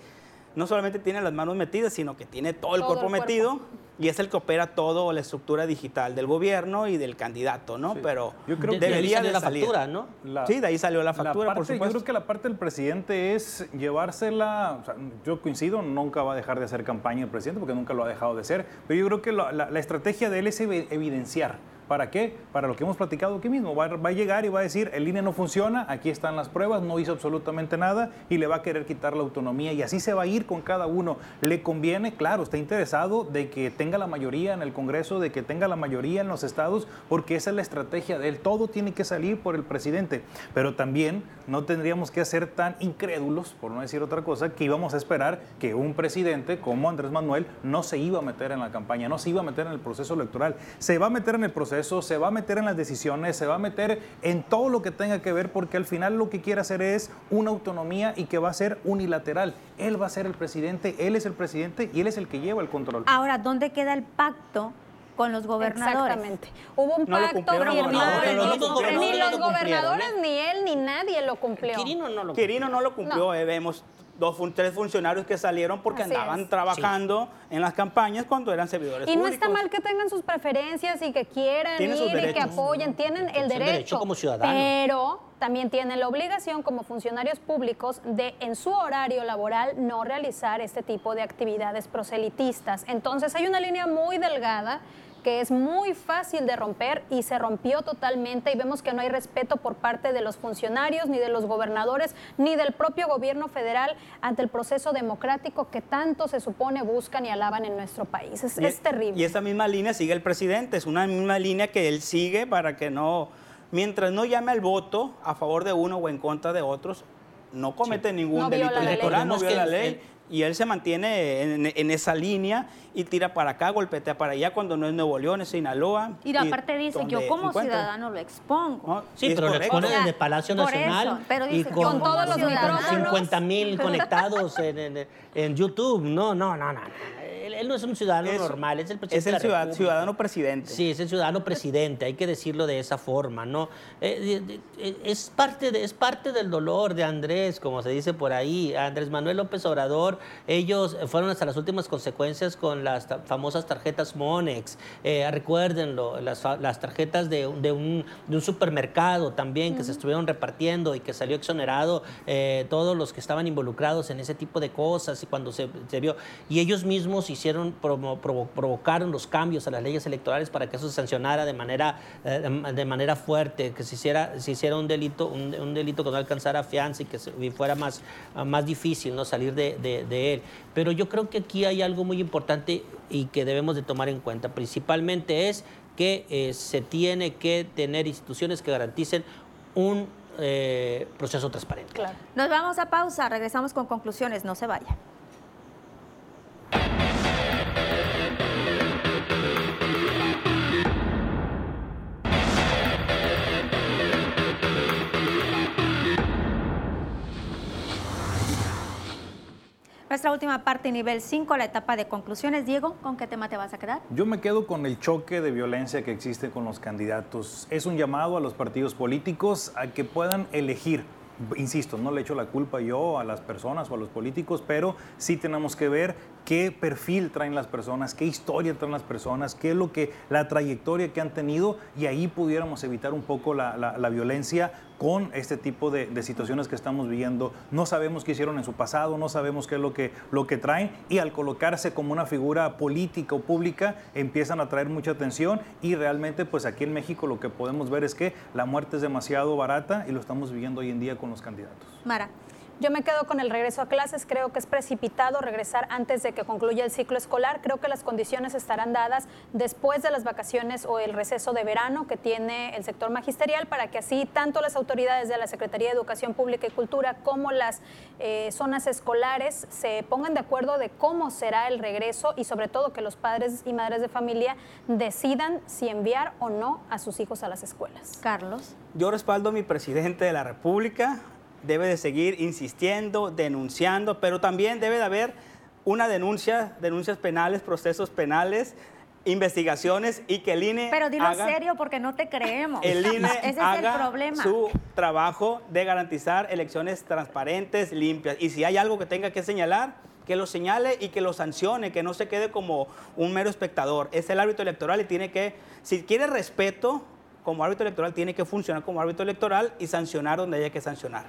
no solamente tiene las manos metidas, sino que tiene todo el, cuerpo, metido y es el que opera toda la estructura digital del gobierno y del candidato, ¿no? Pero yo creo que debería de, la factura, ¿no? sí, de ahí salió la factura, por supuesto. Yo creo que la parte del presidente es llevársela, o sea, yo coincido, nunca va a dejar de hacer campaña el presidente porque nunca lo ha dejado de hacer, pero yo creo que la estrategia de él es evidenciar ¿Para qué? Para lo que hemos platicado aquí mismo. Va, a llegar y va a decir, el INE no funciona, aquí están las pruebas, no hizo absolutamente nada y le va a querer quitar la autonomía y así se va a ir con cada uno. Le conviene, claro, está interesado de que tenga la mayoría en el Congreso, de que tenga la mayoría en los estados, porque esa es la estrategia de él. Todo tiene que salir por el presidente, pero también no tendríamos que ser tan incrédulos, por no decir otra cosa, que íbamos a esperar que un presidente como Andrés Manuel no se iba a meter en la campaña, no se iba a meter en el proceso electoral. Se va a meter en el proceso eso, se va a meter en las decisiones, se va a meter en todo lo que tenga que ver, porque al final lo que quiere hacer es una autonomía y que va a ser unilateral. Él va a ser el presidente, él es el presidente y él es el que lleva el control. Ahora, ¿dónde queda el pacto? con los gobernadores. Exactamente. Hubo un pacto ni los gobernadores, ni él, ni nadie lo cumplió. Quirino no lo cumplió. Quirino no lo cumplió, eh, vemos dos, tres funcionarios que salieron porque andaban trabajando en las campañas cuando eran servidores y públicos. Y no está mal que tengan sus preferencias y que quieran ir y que apoyen, tienen el derecho, derecho como ciudadanos. Pero también tienen la obligación como funcionarios públicos de en su horario laboral no realizar este tipo de actividades proselitistas. Entonces hay una línea muy delgada que es muy fácil de romper y se rompió totalmente y vemos que no hay respeto por parte de los funcionarios, ni de los gobernadores, ni del propio gobierno federal ante el proceso democrático que tanto se supone buscan y alaban en nuestro país. Es, es terrible. Y esa misma línea sigue el presidente, es una misma línea que él sigue para que no, mientras no llame al voto a favor de uno o en contra de otros, no comete ningún delito electoral, no viola la ley. y él se mantiene en, esa línea y tira para acá, golpetea para allá cuando no es Nuevo León, es Sinaloa. Y, aparte dice, yo como ciudadano lo expongo. sí, pero lo expone desde Palacio Nacional y con, todos los 50 mil conectados en, en, YouTube. No, no, no, no él no es un ciudadano normal, es el presidente. Es el ciudadano presidente. Sí, es el ciudadano presidente, hay que decirlo de esa forma, ¿no? Eh, eh, es, parte de, es parte del dolor de Andrés, como se dice por ahí. Andrés Manuel López Obrador, ellos fueron hasta las últimas consecuencias con las famosas tarjetas Monex. Eh, recuérdenlo, las, las tarjetas de, de, un, de, un, supermercado también que se estuvieron repartiendo y que salió exonerado todos los que estaban involucrados en ese tipo de cosas y cuando se, se vio. Y ellos mismos hicieron provocaron los cambios a las leyes electorales para que eso se sancionara de manera, eh, de manera fuerte, que se hiciera, se hiciera un delito, un, delito que no alcanzara fianza y que fuera más, más difícil ¿no? salir de, de, él. Pero yo creo que aquí hay algo muy importante y que debemos de tomar en cuenta. Principalmente es que eh, se tiene que tener instituciones que garanticen un eh, proceso transparente. Claro. Nos vamos a pausa, regresamos con conclusiones, no se vaya. Nuestra última parte, nivel 5, la etapa de conclusiones. Diego, ¿con qué tema te vas a quedar? Yo me quedo con el choque de violencia que existe con los candidatos. Es un llamado a los partidos políticos a que puedan elegir insisto, no le echo la culpa yo a las personas o a los políticos, pero sí tenemos que ver qué perfil traen las personas, qué historia traen las personas, qué es lo que, la trayectoria que han tenido y ahí pudiéramos evitar un poco la, la, violencia con este tipo de, de, situaciones que estamos viviendo. No sabemos qué hicieron en su pasado, no sabemos qué es lo que, lo que traen y al colocarse como una figura política o pública empiezan a traer mucha atención y realmente pues aquí en México lo que podemos ver es que la muerte es demasiado barata y lo estamos viviendo hoy en día con los candidatos. Mara. Yo me quedo con el regreso a clases, creo que es precipitado regresar antes de que concluya el ciclo escolar, creo que las condiciones estarán dadas después de las vacaciones o el receso de verano que tiene el sector magisterial para que así tanto las autoridades de la Secretaría de Educación Pública y Cultura como las eh, zonas escolares se pongan de acuerdo de cómo será el regreso y sobre todo que los padres y madres de familia decidan si enviar o no a sus hijos a las escuelas. Carlos. Yo respaldo a mi presidente de la República, debe de seguir insistiendo, denunciando, pero también debe de haber una denuncia, denuncias penales, procesos penales, investigaciones y que el INE Pero dilo en serio porque no te creemos. El INE Ese haga es el problema. su trabajo de garantizar elecciones transparentes, limpias. Y si hay algo que tenga que señalar, que lo señale y que lo sancione, que no se quede como un mero espectador. Es el árbitro electoral y tiene que, si quiere respeto como árbitro electoral, tiene que funcionar como árbitro electoral y sancionar donde haya que sancionar.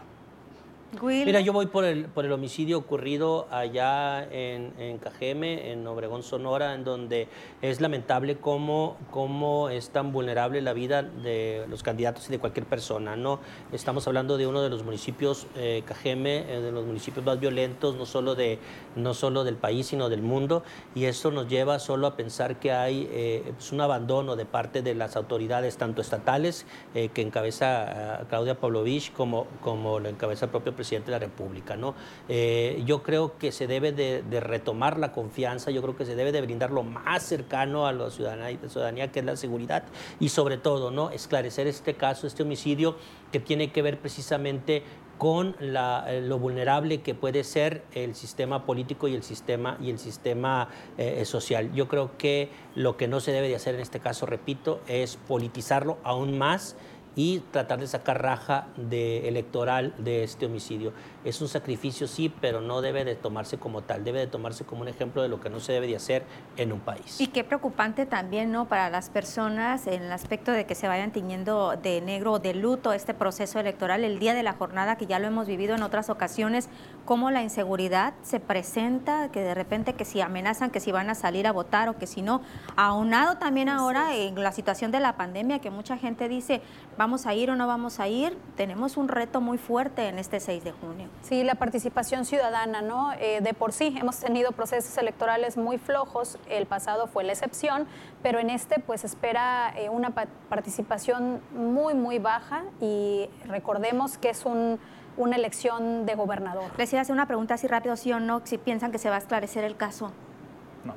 Mira, yo voy por el, por el homicidio ocurrido allá en, en Cajeme, en Obregón, Sonora, en donde es lamentable cómo, cómo es tan vulnerable la vida de los candidatos y de cualquier persona. ¿no? Estamos hablando de uno de los municipios, eh, Cajeme, eh, de los municipios más violentos, no solo, de, no solo del país, sino del mundo, y eso nos lleva solo a pensar que hay eh, pues, un abandono de parte de las autoridades, tanto estatales, que encabeza Claudia Pavlovich, como, como lo encabeza el propio presidente presidente de la República. ¿no? Eh, yo creo que se debe de, retomar la confianza, yo creo que se debe de brindar lo más cercano a la ciudadanía, que es la seguridad, y sobre todo ¿no? esclarecer este caso, este homicidio que tiene que ver precisamente con eh, lo vulnerable que puede ser el sistema político y el sistema, y el sistema eh, social. Yo creo que lo que no se debe de hacer en este caso, repito, es politizarlo aún más y tratar de sacar raja de electoral de este homicidio. Es un sacrificio, sí, pero no debe de tomarse como tal, debe de tomarse como un ejemplo de lo que no se debe de hacer en un país. Y qué preocupante también, ¿no? Para las personas en el aspecto de que se vayan tiñendo de negro o de luto este proceso electoral el día de la jornada, que ya lo hemos vivido en otras ocasiones, cómo la inseguridad se presenta, que de repente que si amenazan que si van a salir a votar o que si no, aunado también ahora en la situación de la pandemia, que mucha gente dice, vamos a ir o no vamos a ir, tenemos un reto muy fuerte en este 6 de junio. Sí, la participación ciudadana, ¿no? Eh, de por sí hemos tenido procesos electorales muy flojos, el pasado fue la excepción, pero en este pues espera eh, una participación muy, muy baja. Y recordemos que es un una elección de gobernador. Les iba a hacer una pregunta así rápido, sí o no, si piensan que se va a esclarecer el caso.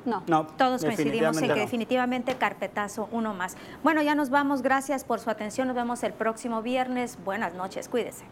No. no. Todos coincidimos en que definitivamente carpetazo uno más. Bueno, ya nos vamos. Gracias por su atención. Nos vemos el próximo viernes. Buenas noches. Cuídese.